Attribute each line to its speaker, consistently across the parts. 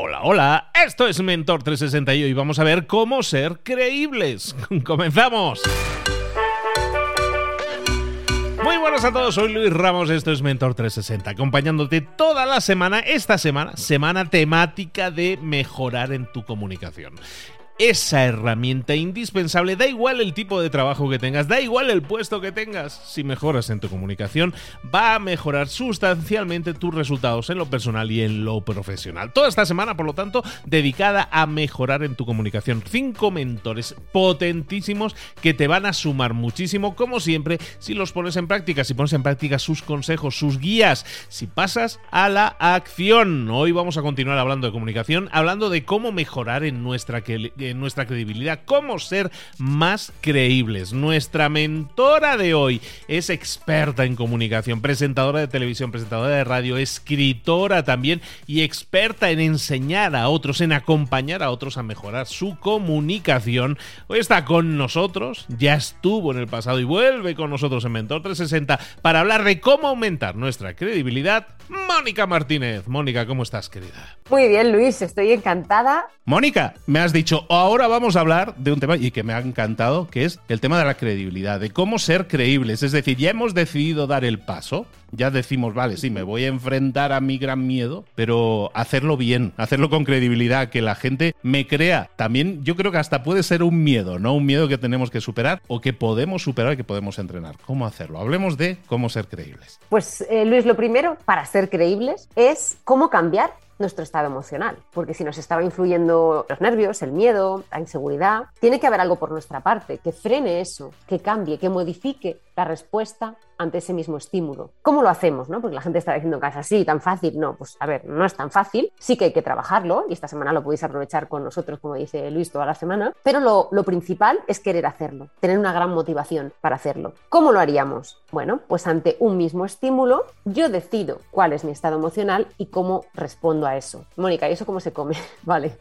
Speaker 1: Hola, hola, esto es Mentor 360 y hoy vamos a ver cómo ser creíbles. ¡Comenzamos! Muy buenas a todos, soy Luis Ramos, esto es Mentor 360, acompañándote toda la semana, esta semana, semana temática de mejorar en tu comunicación esa herramienta indispensable. Da igual el tipo de trabajo que tengas, da igual el puesto que tengas. Si mejoras en tu comunicación, va a mejorar sustancialmente tus resultados en lo personal y en lo profesional. Toda esta semana, por lo tanto, dedicada a mejorar en tu comunicación. Cinco mentores potentísimos que te van a sumar muchísimo, como siempre, si los pones en práctica, si pones en práctica sus consejos, sus guías, si pasas a la acción. Hoy vamos a continuar hablando de comunicación, hablando de cómo mejorar en nuestra nuestra credibilidad, cómo ser más creíbles. Nuestra mentora de hoy es experta en comunicación, presentadora de televisión, presentadora de radio, escritora también y experta en enseñar a otros, en acompañar a otros a mejorar su comunicación. Hoy está con nosotros, ya estuvo en el pasado y vuelve con nosotros en Mentor 360 para hablar de cómo aumentar nuestra credibilidad. Mónica Martínez. Mónica, ¿cómo estás, querida?
Speaker 2: Muy bien, Luis, estoy encantada.
Speaker 1: Mónica, me has dicho, ahora vamos a hablar de un tema y que me ha encantado, que es el tema de la credibilidad, de cómo ser creíbles. Es decir, ya hemos decidido dar el paso, ya decimos, vale, sí, me voy a enfrentar a mi gran miedo, pero hacerlo bien, hacerlo con credibilidad, que la gente me crea. También yo creo que hasta puede ser un miedo, ¿no? Un miedo que tenemos que superar o que podemos superar, que podemos entrenar. ¿Cómo hacerlo? Hablemos de cómo ser creíbles.
Speaker 2: Pues eh, Luis, lo primero para ser creíbles es cómo cambiar nuestro estado emocional, porque si nos estaba influyendo los nervios, el miedo, la inseguridad, tiene que haber algo por nuestra parte que frene eso, que cambie, que modifique la respuesta ante ese mismo estímulo. ¿Cómo lo hacemos? No? Porque la gente está diciendo que es así, tan fácil. No, pues a ver, no es tan fácil. Sí que hay que trabajarlo y esta semana lo podéis aprovechar con nosotros, como dice Luis, toda la semana. Pero lo, lo principal es querer hacerlo, tener una gran motivación para hacerlo. ¿Cómo lo haríamos? Bueno, pues ante un mismo estímulo, yo decido cuál es mi estado emocional y cómo respondo a eso. Mónica, ¿y eso cómo se come? vale.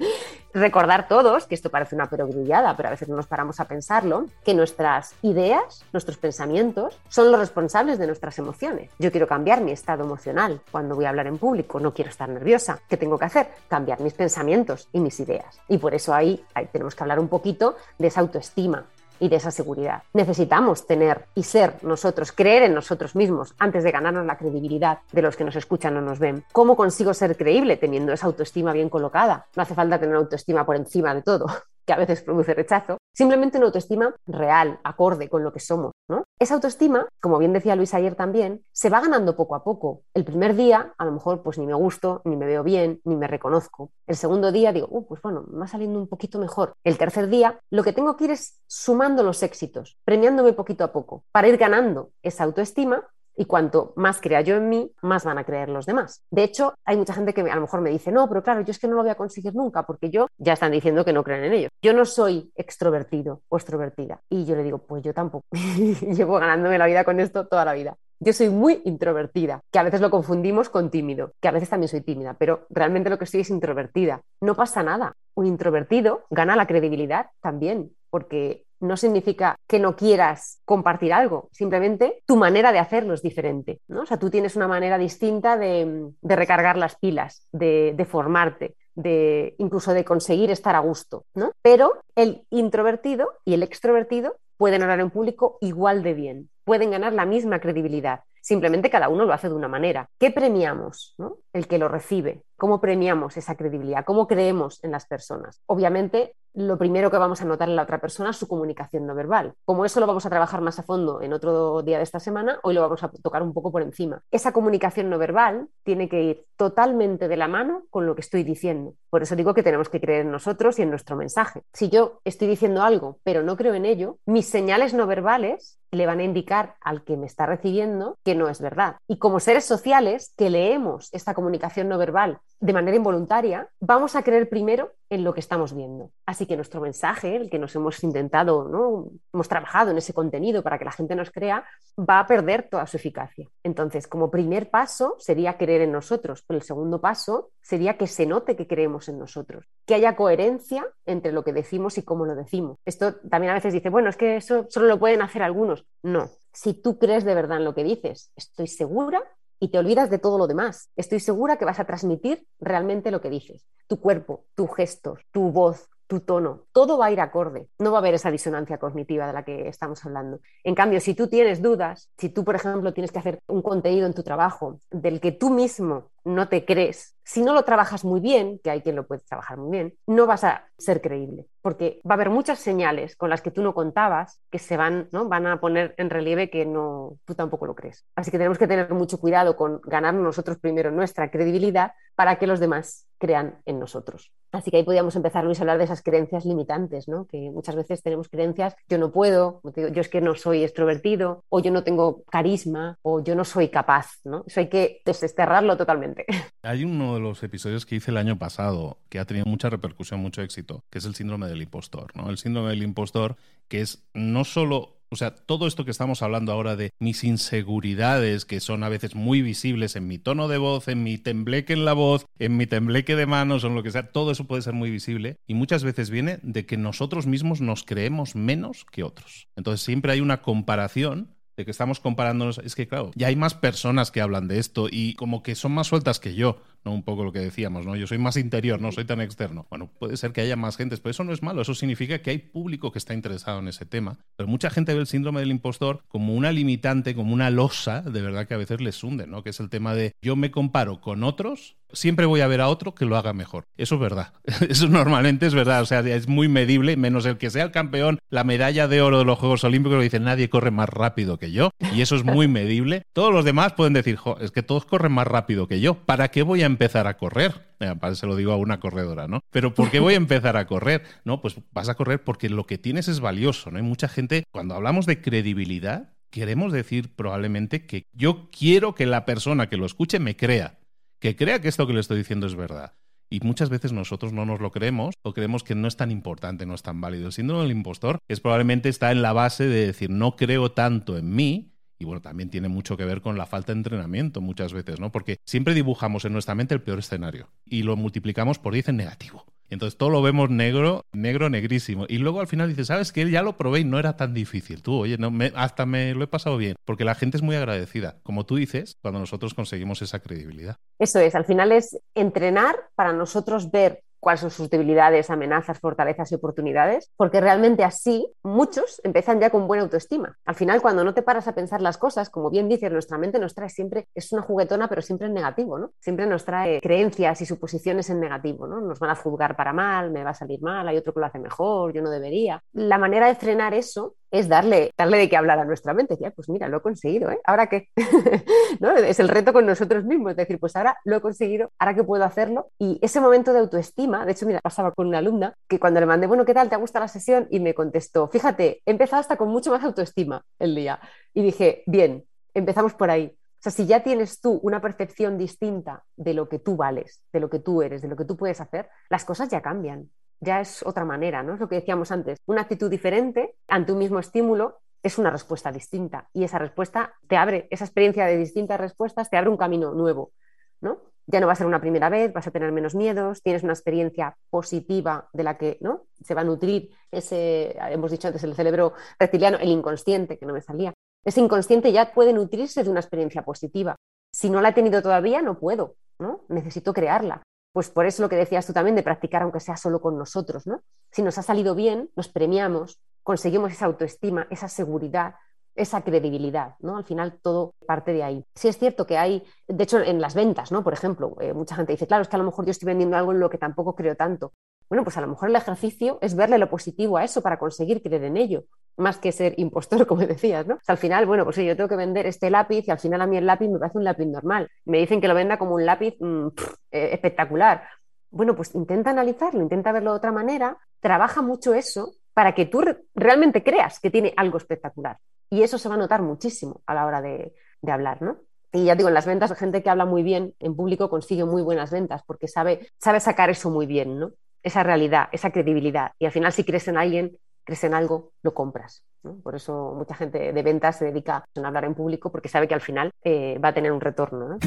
Speaker 2: Recordar todos, que esto parece una perogrullada, pero a veces no nos paramos a pensarlo, que nuestras ideas, nuestros pensamientos, son los responsables de nuestras emociones. Yo quiero cambiar mi estado emocional cuando voy a hablar en público, no quiero estar nerviosa. ¿Qué tengo que hacer? Cambiar mis pensamientos y mis ideas. Y por eso ahí, ahí tenemos que hablar un poquito de esa autoestima, y de esa seguridad. Necesitamos tener y ser nosotros, creer en nosotros mismos antes de ganarnos la credibilidad de los que nos escuchan o nos ven. ¿Cómo consigo ser creíble teniendo esa autoestima bien colocada? No hace falta tener autoestima por encima de todo, que a veces produce rechazo, simplemente una autoestima real, acorde con lo que somos. ¿no? Esa autoestima, como bien decía Luis ayer también, se va ganando poco a poco. El primer día, a lo mejor, pues ni me gusto, ni me veo bien, ni me reconozco. El segundo día digo, uh, pues bueno, me va saliendo un poquito mejor. El tercer día, lo que tengo que ir es sumando los éxitos, premiándome poquito a poco, para ir ganando esa autoestima y cuanto más crea yo en mí, más van a creer los demás. De hecho, hay mucha gente que a lo mejor me dice, no, pero claro, yo es que no lo voy a conseguir nunca porque yo ya están diciendo que no creen en ello. Yo no soy extrovertido o extrovertida. Y yo le digo, pues yo tampoco. Llevo ganándome la vida con esto toda la vida. Yo soy muy introvertida, que a veces lo confundimos con tímido, que a veces también soy tímida, pero realmente lo que soy es introvertida. No pasa nada. Un introvertido gana la credibilidad también, porque no significa que no quieras compartir algo, simplemente tu manera de hacerlo es diferente. ¿no? O sea, tú tienes una manera distinta de, recargar las pilas, de, de, formarte, de incluso de conseguir estar a gusto. ¿no? Pero el introvertido y el extrovertido pueden hablar en público igual de bien, pueden ganar la misma credibilidad. Simplemente cada uno lo hace de una manera. ¿Qué premiamos? ¿no? El que lo recibe. ¿Cómo premiamos esa credibilidad? ¿Cómo creemos en las personas? Obviamente, lo primero que vamos a notar en la otra persona es su comunicación no verbal. Como eso lo vamos a trabajar más a fondo en otro día de esta semana, hoy lo vamos a tocar un poco por encima. Esa comunicación no verbal tiene que ir totalmente de la mano con lo que estoy diciendo. Por eso digo que tenemos que creer en nosotros y en nuestro mensaje. Si yo estoy diciendo algo, pero no creo en ello, mis señales no verbales le van a indicar al que me está recibiendo que no es verdad. Y como seres sociales que leemos esta comunicación no verbal de manera involuntaria, vamos a creer primero en lo que estamos viendo. Así que nuestro mensaje, el que nos hemos intentado, ¿no? hemos trabajado en ese contenido para que la gente nos crea, va a perder toda su eficacia. Entonces, como primer paso sería creer en nosotros, pero el segundo paso sería que se note que creemos en nosotros, que haya coherencia entre lo que decimos y cómo lo decimos. Esto también a veces dice, bueno, es que eso solo lo pueden hacer algunos. No, si tú crees de verdad en lo que dices, estoy segura y te olvidas de todo lo demás. Estoy segura que vas a transmitir realmente lo que dices. Tu cuerpo, tus gestos, tu voz, tu tono, todo va a ir acorde. No va a haber esa disonancia cognitiva de la que estamos hablando. En cambio, si tú tienes dudas, si tú, por ejemplo, tienes que hacer un contenido en tu trabajo del que tú mismo no te crees, si no lo trabajas muy bien, que hay quien lo puede trabajar muy bien, no vas a ser creíble, porque va a haber muchas señales con las que tú no contabas que se van, ¿no? van a poner en relieve que no, tú tampoco lo crees. Así que tenemos que tener mucho cuidado con ganar nosotros primero nuestra credibilidad para que los demás crean en nosotros. Así que ahí podríamos empezar, Luis, a hablar de esas creencias limitantes, ¿no? que muchas veces tenemos creencias, yo no puedo, yo es que no soy extrovertido, o yo no tengo carisma, o yo no soy capaz. ¿no? Eso hay que desterrarlo totalmente.
Speaker 1: Hay uno de los episodios que hice el año pasado que ha tenido mucha repercusión, mucho éxito, que es el síndrome del impostor. ¿no? El síndrome del impostor, que es no solo o sea, todo esto que estamos hablando ahora de mis inseguridades, que son a veces muy visibles en mi tono de voz, en mi tembleque en la voz, en mi tembleque de manos o en lo que sea, todo eso puede ser muy visible y muchas veces viene de que nosotros mismos nos creemos menos que otros. Entonces siempre hay una comparación de que estamos comparándonos, es que claro, ya hay más personas que hablan de esto y como que son más sueltas que yo, ¿no? Un poco lo que decíamos, ¿no? Yo soy más interior, no soy tan externo. Bueno, puede ser que haya más gente, pero eso no es malo, eso significa que hay público que está interesado en ese tema. Pero mucha gente ve el síndrome del impostor como una limitante, como una losa, de verdad que a veces les hunde, ¿no? Que es el tema de yo me comparo con otros siempre voy a ver a otro que lo haga mejor. Eso es verdad. Eso normalmente es verdad. O sea, es muy medible, menos el que sea el campeón, la medalla de oro de los Juegos Olímpicos, lo dice nadie corre más rápido que yo. Y eso es muy medible. Todos los demás pueden decir, es que todos corren más rápido que yo. ¿Para qué voy a empezar a correr? se lo digo a una corredora, ¿no? Pero ¿por qué voy a empezar a correr? No, pues vas a correr porque lo que tienes es valioso, ¿no? Hay mucha gente, cuando hablamos de credibilidad, queremos decir probablemente que yo quiero que la persona que lo escuche me crea que crea que esto que le estoy diciendo es verdad. Y muchas veces nosotros no nos lo creemos o creemos que no es tan importante, no es tan válido. El síndrome del impostor es probablemente está en la base de decir no creo tanto en mí. Y bueno, también tiene mucho que ver con la falta de entrenamiento muchas veces, ¿no? Porque siempre dibujamos en nuestra mente el peor escenario y lo multiplicamos por 10 en negativo. Entonces todo lo vemos negro, negro, negrísimo. Y luego al final dices, ¿sabes que Ya lo probé y no era tan difícil. Tú, oye, no, me, hasta me lo he pasado bien. Porque la gente es muy agradecida, como tú dices, cuando nosotros conseguimos esa credibilidad.
Speaker 2: Eso es, al final es entrenar para nosotros ver cuáles son sus debilidades, amenazas, fortalezas y oportunidades, porque realmente así muchos empiezan ya con buena autoestima. Al final, cuando no te paras a pensar las cosas, como bien dices, nuestra mente nos trae siempre, es una juguetona, pero siempre en negativo, ¿no? Siempre nos trae creencias y suposiciones en negativo, ¿no? Nos van a juzgar para mal, me va a salir mal, hay otro que lo hace mejor, yo no debería. La manera de frenar eso es darle, darle de qué hablar a nuestra mente. Ya, pues mira, lo he conseguido, ¿eh? ¿Ahora qué? ¿No? Es el reto con nosotros mismos, es decir, pues ahora lo he conseguido, ahora que puedo hacerlo. Y ese momento de autoestima, de hecho, mira, pasaba con una alumna que cuando le mandé, bueno, ¿qué tal? ¿Te ha gustado la sesión? Y me contestó, fíjate, he empezado hasta con mucho más autoestima el día. Y dije, bien, empezamos por ahí. O sea, si ya tienes tú una percepción distinta de lo que tú vales, de lo que tú eres, de lo que tú puedes hacer, las cosas ya cambian ya es otra manera, ¿no? Es lo que decíamos antes. Una actitud diferente ante un mismo estímulo es una respuesta distinta y esa respuesta te abre, esa experiencia de distintas respuestas te abre un camino nuevo, ¿no? Ya no va a ser una primera vez, vas a tener menos miedos, tienes una experiencia positiva de la que ¿no? se va a nutrir ese, hemos dicho antes, el cerebro reptiliano, el inconsciente, que no me salía. Ese inconsciente ya puede nutrirse de una experiencia positiva. Si no la he tenido todavía, no puedo, ¿no? Necesito crearla. Pues por eso lo que decías tú también de practicar aunque sea solo con nosotros, ¿no? Si nos ha salido bien, nos premiamos, conseguimos esa autoestima, esa seguridad, esa credibilidad, ¿no? Al final todo parte de ahí. Sí es cierto que hay, de hecho en las ventas, ¿no? Por ejemplo, eh, mucha gente dice, claro, es que a lo mejor yo estoy vendiendo algo en lo que tampoco creo tanto. Bueno, pues a lo mejor el ejercicio es verle lo positivo a eso para conseguir creer en ello, más que ser impostor, como decías, ¿no? al final, bueno, pues yo tengo que vender este lápiz y al final a mí el lápiz me parece un lápiz normal. Me dicen que lo venda como un lápiz mm, eh, espectacular. Bueno, pues intenta analizarlo, intenta verlo de otra manera, trabaja mucho eso para que tú realmente creas que tiene algo espectacular. Y eso se va a notar muchísimo a la hora de, hablar, ¿no? Y ya digo, en las ventas, gente que habla muy bien en público consigue muy buenas ventas porque sabe, sabe sacar eso muy bien, ¿no? Esa realidad, esa credibilidad. Y al final, si crees en alguien, crees en algo, lo compras. Por eso mucha gente de ventas se dedica a hablar en público porque sabe que al final eh, va a tener un retorno.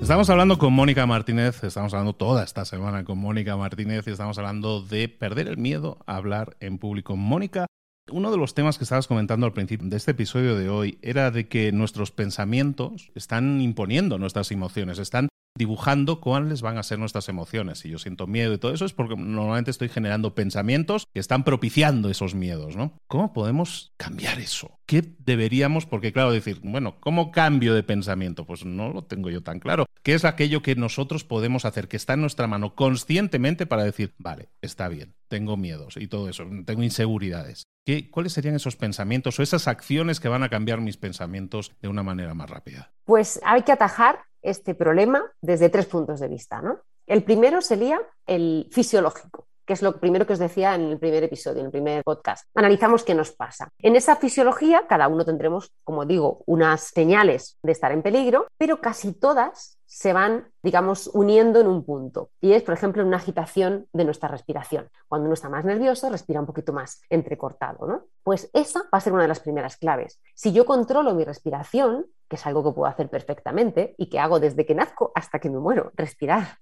Speaker 1: Estamos hablando con Mónica Martínez, estamos hablando toda esta semana con Mónica Martínez y estamos hablando de perder el miedo a hablar en público. Mónica Uno de los temas que estabas comentando al principio de este episodio de hoy era de que nuestros pensamientos están imponiendo nuestras emociones, están dibujando cuáles van a ser nuestras emociones. Si yo siento miedo y todo eso es porque normalmente estoy generando pensamientos que están propiciando esos miedos, ¿no? ¿Cómo podemos cambiar eso? ¿Qué deberíamos? Porque claro, decir, bueno, ¿cómo cambio de pensamiento? Pues no lo tengo yo tan claro. ¿Qué es aquello que nosotros podemos hacer, que está en nuestra mano conscientemente para decir, vale, está bien, tengo miedos y todo eso, tengo inseguridades? ¿Qué, ¿Cuáles serían esos pensamientos o esas acciones que van a cambiar mis pensamientos de una manera más rápida?
Speaker 2: Pues hay que atajar este problema desde tres puntos de vista. ¿no? El primero sería el fisiológico que es lo primero que os decía en el primer episodio, en el primer podcast. Analizamos qué nos pasa. En esa fisiología, cada uno tendremos, como digo, unas señales de estar en peligro, pero casi todas se van, digamos, uniendo en un punto. Y es, por ejemplo, una agitación de nuestra respiración. Cuando uno está más nervioso, respira un poquito más entrecortado, ¿no? Pues esa va a ser una de las primeras claves. Si yo controlo mi respiración, que es algo que puedo hacer perfectamente y que hago desde que nazco hasta que me muero, respirar,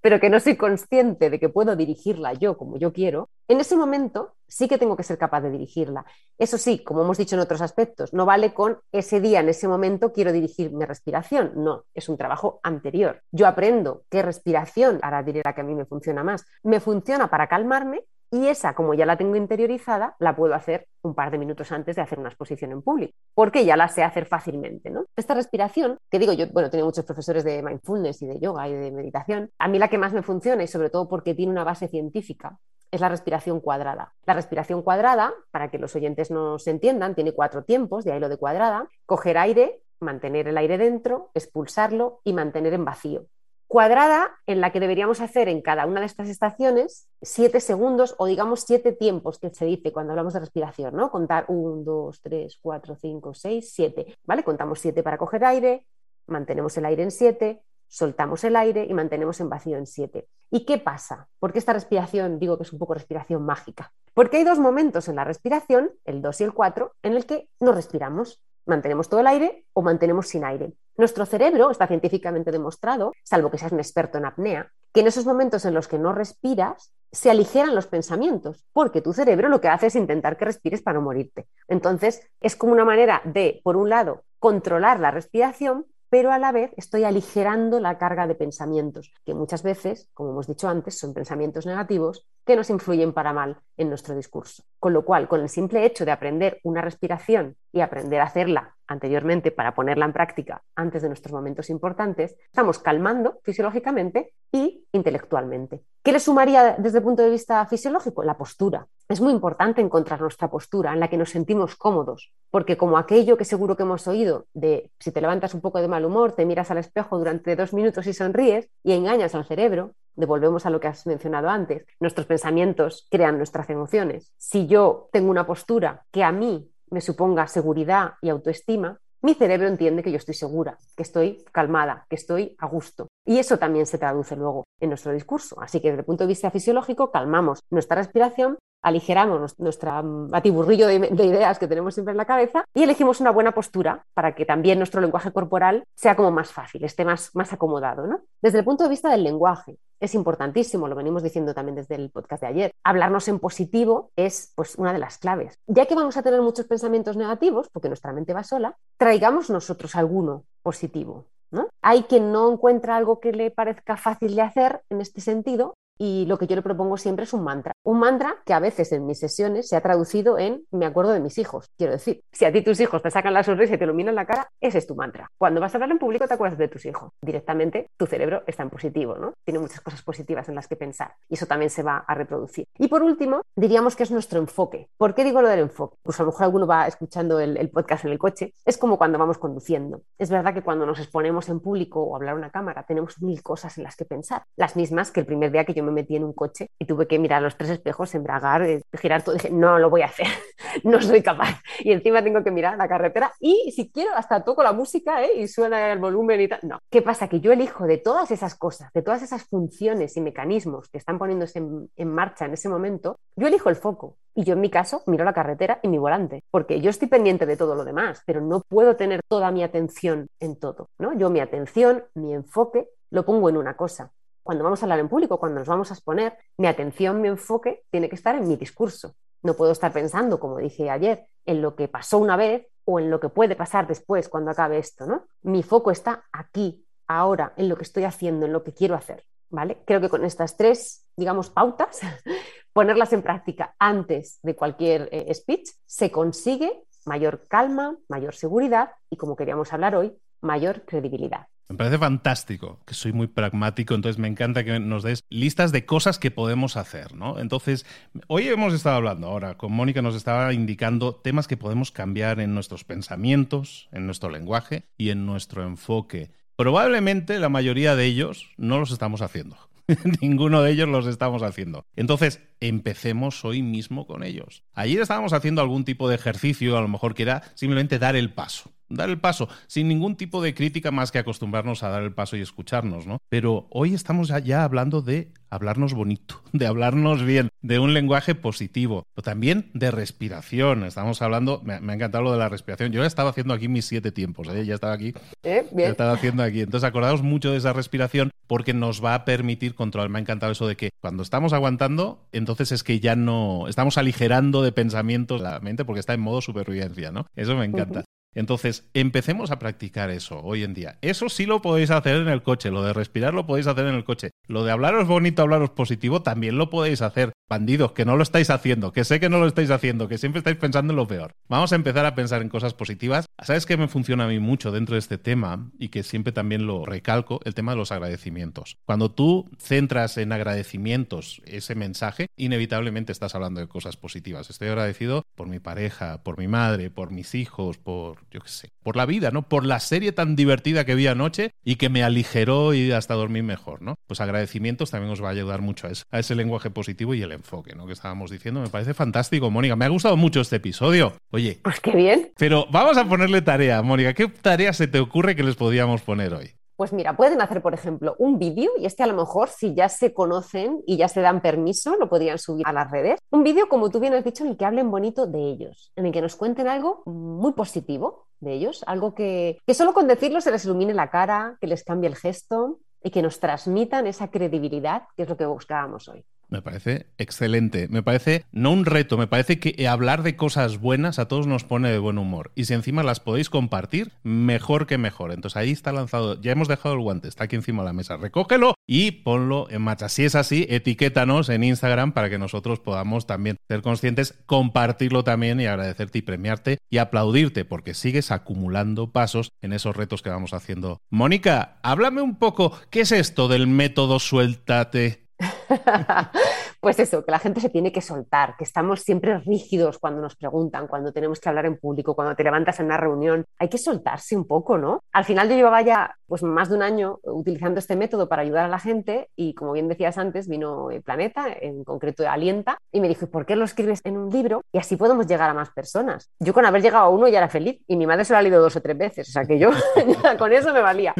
Speaker 2: pero que no soy consciente de que puedo dirigirla yo como yo quiero, en ese momento sí que tengo que ser capaz de dirigirla. Eso sí, como hemos dicho en otros aspectos, no vale con ese día, en ese momento, quiero dirigir mi respiración. No, es un trabajo anterior. Yo aprendo qué respiración, ahora diré la que a mí me funciona más, me funciona para calmarme y esa, como ya la tengo interiorizada, la puedo hacer un par de minutos antes de hacer una exposición en público, porque ya la sé hacer fácilmente. ¿no? Esta respiración, que digo yo, bueno, tengo muchos profesores de mindfulness y de yoga y de meditación, a mí la que más me funciona y sobre todo porque tiene una base científica es la respiración cuadrada. La respiración cuadrada, para que los oyentes nos entiendan, tiene cuatro tiempos, de ahí lo de cuadrada, coger aire, mantener el aire dentro, expulsarlo y mantener en vacío cuadrada en la que deberíamos hacer en cada una de estas estaciones siete segundos o digamos siete tiempos que se dice cuando hablamos de respiración, ¿no? Contar un, dos, tres, cuatro, cinco, seis, siete, ¿vale? Contamos siete para coger aire, mantenemos el aire en siete, soltamos el aire y mantenemos en vacío en siete. ¿Y qué pasa? Porque esta respiración, digo que es un poco respiración mágica. Porque hay dos momentos en la respiración, el 2 y el 4, en el que no respiramos mantenemos todo el aire o mantenemos sin aire. Nuestro cerebro está científicamente demostrado, salvo que seas un experto en apnea, que en esos momentos en los que no respiras se aligeran los pensamientos, porque tu cerebro lo que hace es intentar que respires para no morirte. Entonces, es como una manera de, por un lado, controlar la respiración, pero a la vez estoy aligerando la carga de pensamientos, que muchas veces, como hemos dicho antes, son pensamientos negativos que nos influyen para mal en nuestro discurso. Con lo cual, con el simple hecho de aprender una respiración y aprender a hacerla anteriormente para ponerla en práctica antes de nuestros momentos importantes, estamos calmando fisiológicamente y intelectualmente. ¿Qué le sumaría desde el punto de vista fisiológico? La postura. Es muy importante encontrar nuestra postura en la que nos sentimos cómodos, porque como aquello que seguro que hemos oído de si te levantas un poco de mal humor, te miras al espejo durante dos minutos y sonríes y engañas al cerebro, devolvemos a lo que has mencionado antes, nuestros pensamientos crean nuestras emociones. Si yo tengo una postura que a mí me suponga seguridad y autoestima, mi cerebro entiende que yo estoy segura, que estoy calmada, que estoy a gusto. Y eso también se traduce luego en nuestro discurso. Así que desde el punto de vista fisiológico, calmamos nuestra respiración aligeramos nuestro mm, batiburrillo de, ideas que tenemos siempre en la cabeza y elegimos una buena postura para que también nuestro lenguaje corporal sea como más fácil, esté más, más acomodado. ¿no? Desde el punto de vista del lenguaje, es importantísimo, lo venimos diciendo también desde el podcast de ayer, hablarnos en positivo es pues, una de las claves. Ya que vamos a tener muchos pensamientos negativos, porque nuestra mente va sola, traigamos nosotros alguno positivo. ¿no? Hay quien no encuentra algo que le parezca fácil de hacer en este sentido y lo que yo le propongo siempre es un mantra. Un mantra que a veces en mis sesiones se ha traducido en me acuerdo de mis hijos. Quiero decir, si a ti tus hijos te sacan la sonrisa y te iluminan la cara, ese es tu mantra. Cuando vas a hablar en público te acuerdas de tus hijos. Directamente tu cerebro está en positivo, ¿no? Tiene muchas cosas positivas en las que pensar y eso también se va a reproducir. Y por último, diríamos que es nuestro enfoque. ¿Por qué digo lo del enfoque? Pues a lo mejor alguno va escuchando el, el podcast en el coche. Es como cuando vamos conduciendo. Es verdad que cuando nos exponemos en público o hablar a una cámara tenemos mil cosas en las que pensar. Las mismas que el primer día que yo me metí en un coche y tuve que mirar los tres espejos, embragar, eh, girar todo. Dije, no lo voy a hacer, no soy capaz. Y encima tengo que mirar la carretera y si quiero hasta toco la música ¿eh? y suena el volumen y tal. No. ¿Qué pasa? Que yo elijo de todas esas cosas, de todas esas funciones y mecanismos que están poniéndose en, en marcha en ese momento, yo elijo el foco. Y yo en mi caso miro la carretera y mi volante, porque yo estoy pendiente de todo lo demás, pero no puedo tener toda mi atención en todo. ¿no? Yo mi atención, mi enfoque, lo pongo en una cosa cuando vamos a hablar en público, cuando nos vamos a exponer, mi atención, mi enfoque tiene que estar en mi discurso. No puedo estar pensando, como dije ayer, en lo que pasó una vez o en lo que puede pasar después cuando acabe esto, ¿no? Mi foco está aquí, ahora, en lo que estoy haciendo, en lo que quiero hacer, ¿vale? Creo que con estas tres, digamos, pautas, ponerlas en práctica antes de cualquier eh, speech, se consigue mayor calma, mayor seguridad y, como queríamos hablar hoy, mayor credibilidad.
Speaker 1: Me parece fantástico, que soy muy pragmático, entonces me encanta que nos des listas de cosas que podemos hacer, ¿no? Entonces, hoy hemos estado hablando ahora, con Mónica nos estaba indicando temas que podemos cambiar en nuestros pensamientos, en nuestro lenguaje y en nuestro enfoque. Probablemente la mayoría de ellos no los estamos haciendo. Ninguno de ellos los estamos haciendo. Entonces, empecemos hoy mismo con ellos. Ayer estábamos haciendo algún tipo de ejercicio, a lo mejor que era simplemente dar el paso dar el paso, sin ningún tipo de crítica más que acostumbrarnos a dar el paso y escucharnos, ¿no? Pero hoy estamos ya hablando de hablarnos bonito, de hablarnos bien, de un lenguaje positivo, pero también de respiración. Estamos hablando, me, ha encantado lo de la respiración. Yo ya estaba haciendo aquí mis siete tiempos, ¿eh? ya estaba aquí.
Speaker 2: ¿Eh? Bien.
Speaker 1: Ya estaba haciendo aquí. Entonces, acordaos mucho de esa respiración porque nos va a permitir controlar. Me ha encantado eso de que cuando estamos aguantando, entonces es que ya no estamos aligerando de pensamientos la mente porque está en modo supervivencia, ¿no? Eso me encanta. Entonces, empecemos a practicar eso hoy en día. Eso sí lo podéis hacer en el coche, lo de respirar lo podéis hacer en el coche. Lo de hablaros bonito, hablaros positivo, también lo podéis hacer. Bandidos, que no lo estáis haciendo, que sé que no lo estáis haciendo, que siempre estáis pensando en lo peor. Vamos a empezar a pensar en cosas positivas. ¿Sabes qué me funciona a mí mucho dentro de este tema y que siempre también lo recalco? El tema de los agradecimientos. Cuando tú centras en agradecimientos ese mensaje, inevitablemente estás hablando de cosas positivas. Estoy agradecido por mi pareja, por mi madre, por mis hijos, por, yo qué sé, por la vida, ¿no? Por la serie tan divertida que vi anoche y que me aligeró y hasta dormir mejor, ¿no? Pues agradecimientos también os va a ayudar mucho a, a ese lenguaje positivo y el enfoque, ¿no? Que estábamos diciendo. Me parece fantástico, Mónica. Me ha gustado mucho este episodio. Oye.
Speaker 2: Pues qué bien.
Speaker 1: Pero vamos a ponerle tarea, Mónica. ¿Qué tarea se te ocurre que les podríamos poner hoy?
Speaker 2: Pues mira, pueden hacer, por ejemplo, un vídeo y este a lo mejor, si ya se conocen y ya se dan permiso, lo podrían subir a las redes. Un vídeo, como tú bien has dicho, en el que hablen bonito de ellos, en el que nos cuenten algo muy positivo de ellos, algo que, que solo con decirlo se les ilumine la cara, que les cambie el gesto y que nos transmitan esa credibilidad, que es lo que buscábamos hoy.
Speaker 1: Me parece excelente. Me parece no un reto, me parece que hablar de cosas buenas a todos nos pone de buen humor. Y si encima las podéis compartir, mejor que mejor. Entonces ahí está lanzado. Ya hemos dejado el guante, está aquí encima de la mesa. Recógelo y ponlo en marcha. Si es así, etiquétanos en Instagram para que nosotros podamos también ser conscientes, compartirlo también y agradecerte y premiarte y aplaudirte porque sigues acumulando pasos en esos retos que vamos haciendo. Mónica, háblame un poco, ¿qué es esto del método suéltate?
Speaker 2: pues eso, que la gente se tiene que soltar, que estamos siempre rígidos cuando nos preguntan, cuando tenemos que hablar en público, cuando te levantas en una reunión. Hay que soltarse un poco, ¿no? Al final yo llevaba ya pues, más de un año utilizando este método para ayudar a la gente y como bien decías antes, vino el Planeta, en concreto Alienta, y me dijo, ¿por qué lo escribes en un libro? Y así podemos llegar a más personas. Yo con haber llegado a uno ya era feliz y mi madre se lo ha leído dos o tres veces, o sea que yo con eso me valía.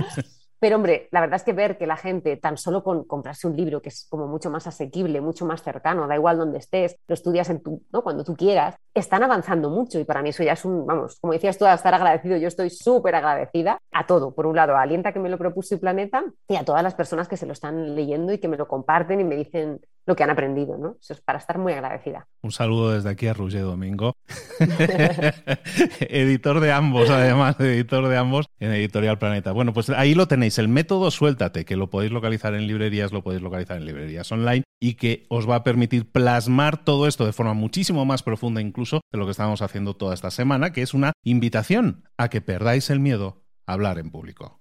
Speaker 2: Pero hombre, la verdad es que ver que la gente, tan solo con comprarse un libro, que es como mucho más asequible, mucho más cercano, da igual donde estés, lo estudias en tu, ¿no? cuando tú quieras, están avanzando mucho y para mí eso ya es un, vamos, como decías tú, a estar agradecido, yo estoy súper agradecida a todo. Por un lado, a Alienta que me lo propuso y Planeta y a todas las personas que se lo están leyendo y que me lo comparten y me dicen lo que han aprendido, ¿no? Eso es para estar muy agradecida.
Speaker 1: Un saludo desde aquí a Roger Domingo, editor de ambos, además, editor de ambos en Editorial Planeta. Bueno, pues ahí lo tenéis, el método Suéltate, que lo podéis localizar en librerías, lo podéis localizar en librerías online y que os va a permitir plasmar todo esto de forma muchísimo más profunda incluso de lo que estamos haciendo toda esta semana, que es una invitación a que perdáis el miedo a hablar en público.